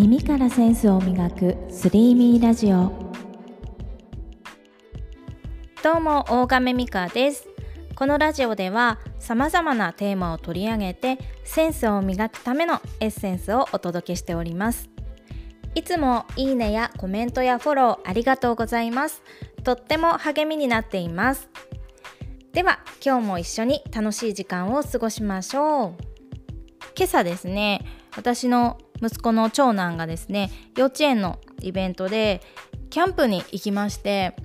耳からセンスを磨くスリーミーラジオ。どうも大亀美香です。このラジオでは様々なテーマを取り上げてセンスを磨くためのエッセンスをお届けしております。いつもいいねやコメントやフォローありがとうございます。とっても励みになっています。では今日も一緒に楽しい時間を過ごしましょう。今朝ですね私の息子の長男がですね幼稚園のイベントでキャンプに行きまして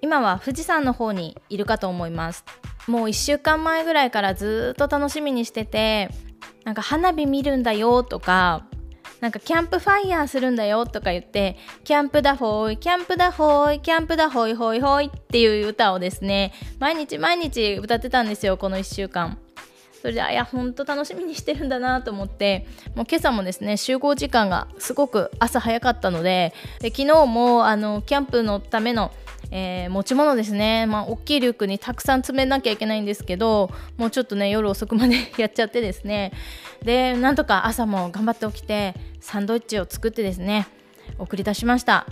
今は富士山の方にいるかと思います。もう1週間前ぐらいからずっと楽しみにしててなんか花火見るんだよとかなんかキャンプファイヤーするんだよとか言ってキャンプだほいキャンプだほいキャンプだほいほいほいっていう歌をですね毎日毎日歌ってたんですよこの1週間。それでいや本当楽しみにしてるんだなと思ってもう今朝もですね集合時間がすごく朝早かったのでで昨日もあのキャンプのためのえー、持ち物ですね、まあ、大きいリュックにたくさん詰めなきゃいけないんですけどもうちょっとね夜遅くまで やっちゃってですね。でなんとか朝も頑張って起きてサンドイッチを作ってですね送り出しました。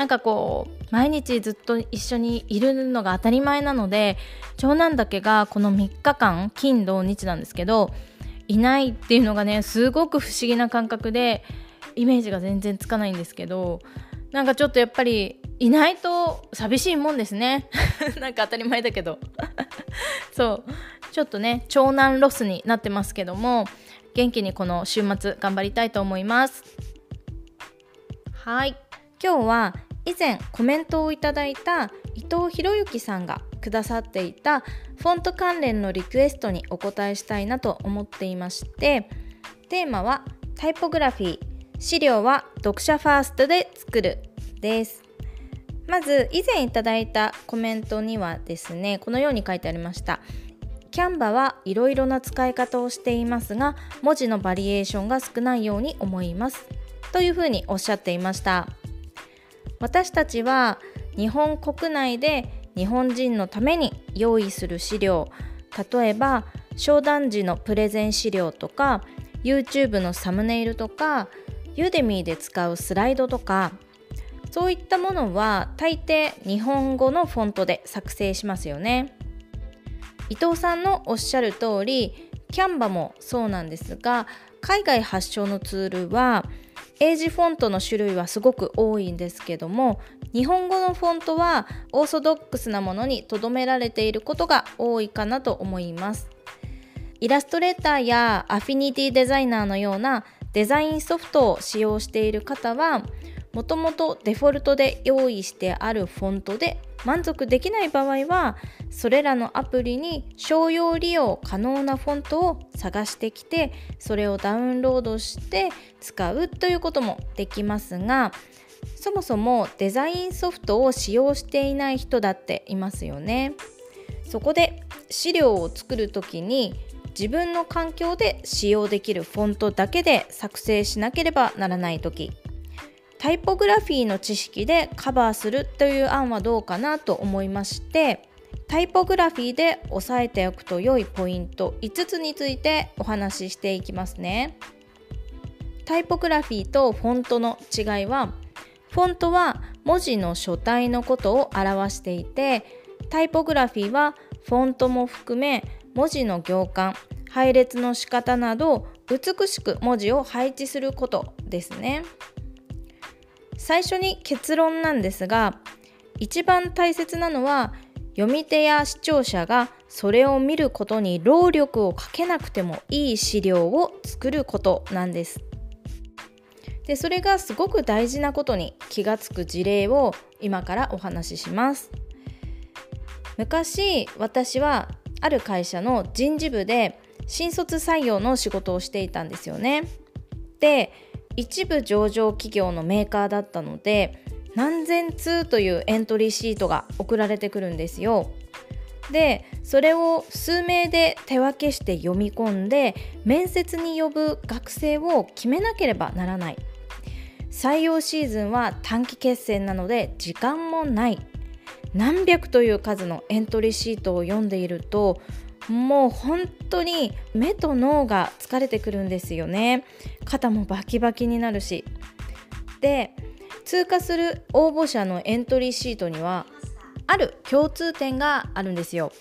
なんかこう毎日ずっと一緒にいるのが当たり前なので長男だけがこの3日間金土日なんですけどいないっていうのがねすごく不思議な感覚でイメージが全然つかないんですけどなんかちょっとやっぱりいないと寂しいもんですね。なんか当たり前だけど。そう。ちょっとね長男ロスになってますけども元気にこの週末頑張りたいと思います。はい。今日は以前コメントをいただいた伊藤博之さんがくださっていたフォント関連のリクエストにお答えしたいなと思っていましてテーマはタイポグラフィー資料は読者ファーストで作るです。まず以前いただいたコメントにはですねこのように書いてありました。キャンバはいろいろな使い方をしていますが文字のバリエーションが少ないように思います。というふうにおっしゃっていました。私たちは日本国内で日本人のために用意する資料例えば商談時のプレゼン資料とか YouTube のサムネイルとかユーデミーで使うスライドとかそういったものは大抵日本語のフォントで作成しますよね。伊藤さんのおっしゃる通りキャンバもそうなんですが海外発祥のツールは英字フォントの種類はすごく多いんですけども日本語のフォントはオーソドックスなものにとどめられていることが多いかなと思います。イラストレーターやアフィニティデザイナーのようなデザインソフトを使用している方はもともとデフォルトで用意してあるフォントで満足できない場合はそれらのアプリに商用利用可能なフォントを探してきてそれをダウンロードして使うということもできますがそもそもデザインソフトを使用していない人だっていますよね。そこで資料を作る時に自分の環境で使用できるフォントだけで作成しなければならない時。タイポグラフィーの知識でカバーするという案はどうかなと思いましてタイポグラフィーで押さえておくと良いポイント5つについてお話ししていきますねタイポグラフィーとフォントの違いはフォントは文字の書体のことを表していてタイポグラフィーはフォントも含め文字の行間配列の仕方など美しく文字を配置することですね。最初に結論なんですが一番大切なのは読み手や視聴者がそれを見ることに労力をかけなくてもいい資料を作ることなんです。でそれがすごく大事なことに気がつく事例を今からお話しします。昔私はある会社の人事部で新卒採用の仕事をしていたんですよね。で一部上場企業のメーカーだったので何千通というエントリーシートが送られてくるんですよ。でそれを数名で手分けして読み込んで面接に呼ぶ学生を決めなければならない採用シーズンは短期決戦なので時間もない何百という数のエントリーシートを読んでいるともう本当に目と脳が疲れてくるんですよね。肩もバキバキになるし。で通過する応募者のエントリーシートにはある共通点があるんですよ。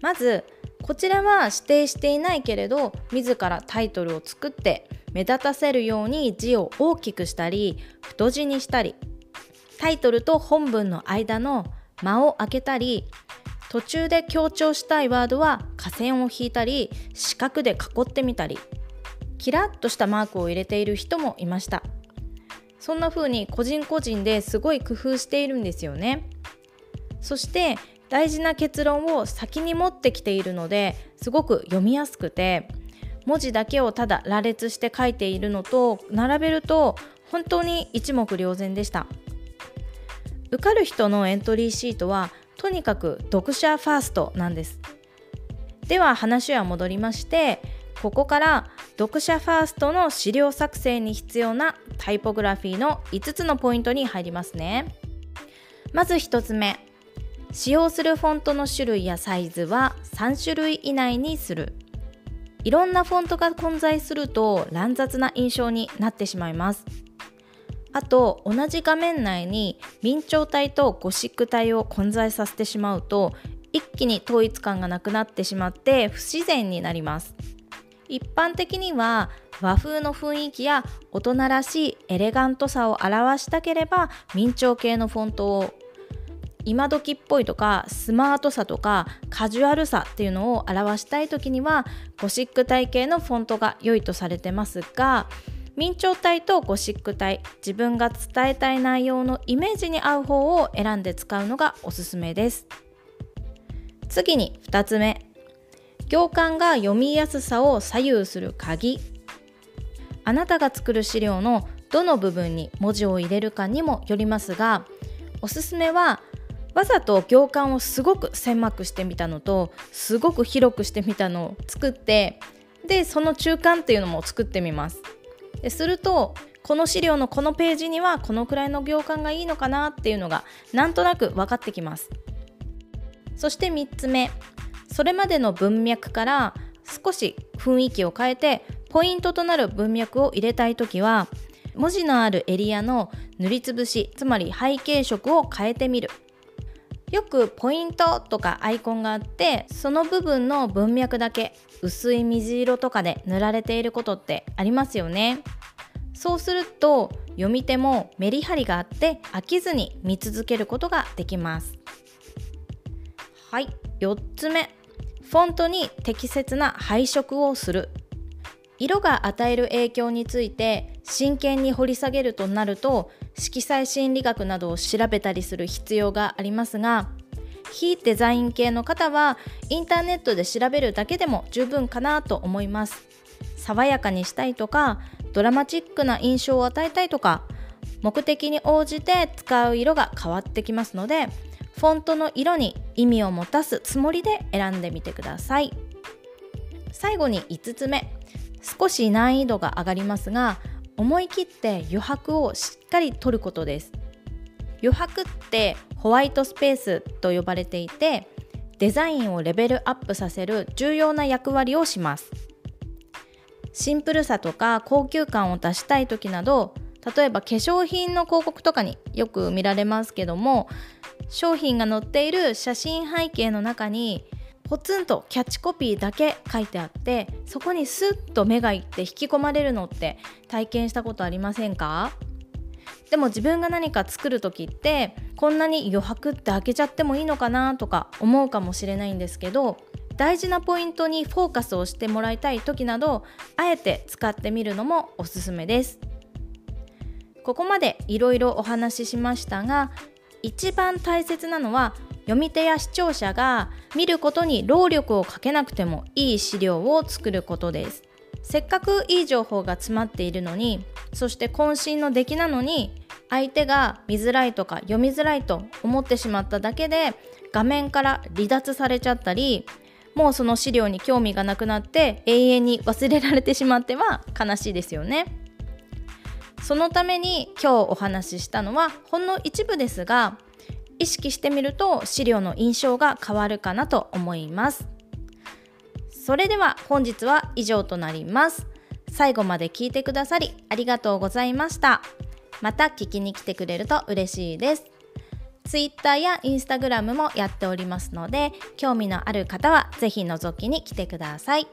まずこちらは指定していないけれど自らタイトルを作って目立たせるように字を大きくしたり太字にしたりタイトルと本文の間の間を空けたり途中で強調したいワードは下線を引いたり四角で囲ってみたりキラッとしたマークを入れている人もいました。そんな風に個人個人ですごい工夫しているんですよね。そして大事な結論を先に持ってきているのですごく読みやすくて文字だけをただ羅列して書いているのと並べると本当に一目瞭然でした。受かる人のエントリーシートはとにかく読者ファーストなんです。では話は戻りましてここから読者ファーストの資料作成に必要なタイポグラフィーの5つのポイントに入りますね。まず1つ目使用するフォントの種類やサイズは3種類以内にする。いろんなフォントが混在すると乱雑な印象になってしまいます。あと同じ画面内に明朝体とゴシック体を混在させてしまうと一気に統一感がなくなってしまって不自然になります。一般的には和風の雰囲気や大人らしいエレガントさを表したければ明朝系のフォントを今時っぽいとかスマートさとかカジュアルさっていうのを表したい時にはゴシック体系のフォントが良いとされてますが明朝体とゴシック体自分が伝えたい内容のイメージに合う方を選んで使うのがおすすめです。次に2つ目。行間が読みやすさを左右する鍵。あなたが作る資料のどの部分に文字を入れるかにもよりますがおすすめはわざと行間をすごく狭くしてみたのとすごく広くしてみたのを作ってでその中間っていうのも作ってみます。するとこの資料のこのページにはこのくらいの行間がいいのかなっていうのがなんとなく分かってきます。そして3つ目。それまでの文脈から少し雰囲気を変えてポイントとなる文脈を入れたい時は文字のあるエリアの塗りつぶしつまり背景色を変えてみる。よくポイントとかアイコンがあってその部分の文脈だけ薄い水色とかで塗られていることってありますよね。そうすると読み手もメリハリがあって飽きずに見続けることができます。はい4つ目。フォントに適切な配色をする。色が与える影響について真剣に掘り下げるとなると色彩心理学などを調べたりする必要がありますが非デザイン系の方はインターネットで調べるだけでも十分かなと思います。爽やかにしたいとかドラマチックな印象を与えたいとか目的に応じて使う色が変わってきますのでフォントの色に意味を持たすつもりで選んでみてください。最後に5つ目。少し難易度が上がりますが思い切って余白をしっかり取ることです。余白ってホワイトスペースと呼ばれていてデザインをレベルアップさせる重要な役割をします。シンプルさとか高級感を出したい時など例えば化粧品の広告とかによく見られますけども商品が載っている写真背景の中にポツンとキャッチコピーだけ書いてあってそこにスッと目がいって引き込まれるのって体験したことありませんか？でも自分が何か作る時ってこんなに余白って開けちゃってもいいのかなとか思うかもしれないんですけど大事なポイントにフォーカスをしてもらいたい時などあえて使ってみるのもおすすめです。ここまでいろいろお話ししましたが一番大切なのは読み手や視聴者が見ることに労力をかけなくてもいい資料を作ることです。せっかくいい情報が詰まっているのにそして渾身の出来なのに相手が見づらいとか読みづらいと思ってしまっただけで画面から離脱されちゃったりもうその資料に興味がなくなって永遠に忘れられてしまっては悲しいですよね。そのために今日お話ししたのはほんの一部ですが意識してみると資料の印象が変わるかなと思います。それでは本日は以上となります。最後まで聞いてくださりありがとうございました。また聞きに来てくれると嬉しいです。Twitter や Instagram もやっておりますので興味のある方はぜひ覗きに来てください。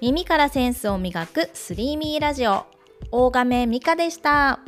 耳からセンスを磨くスリーミーラジオ。大亀美香でした。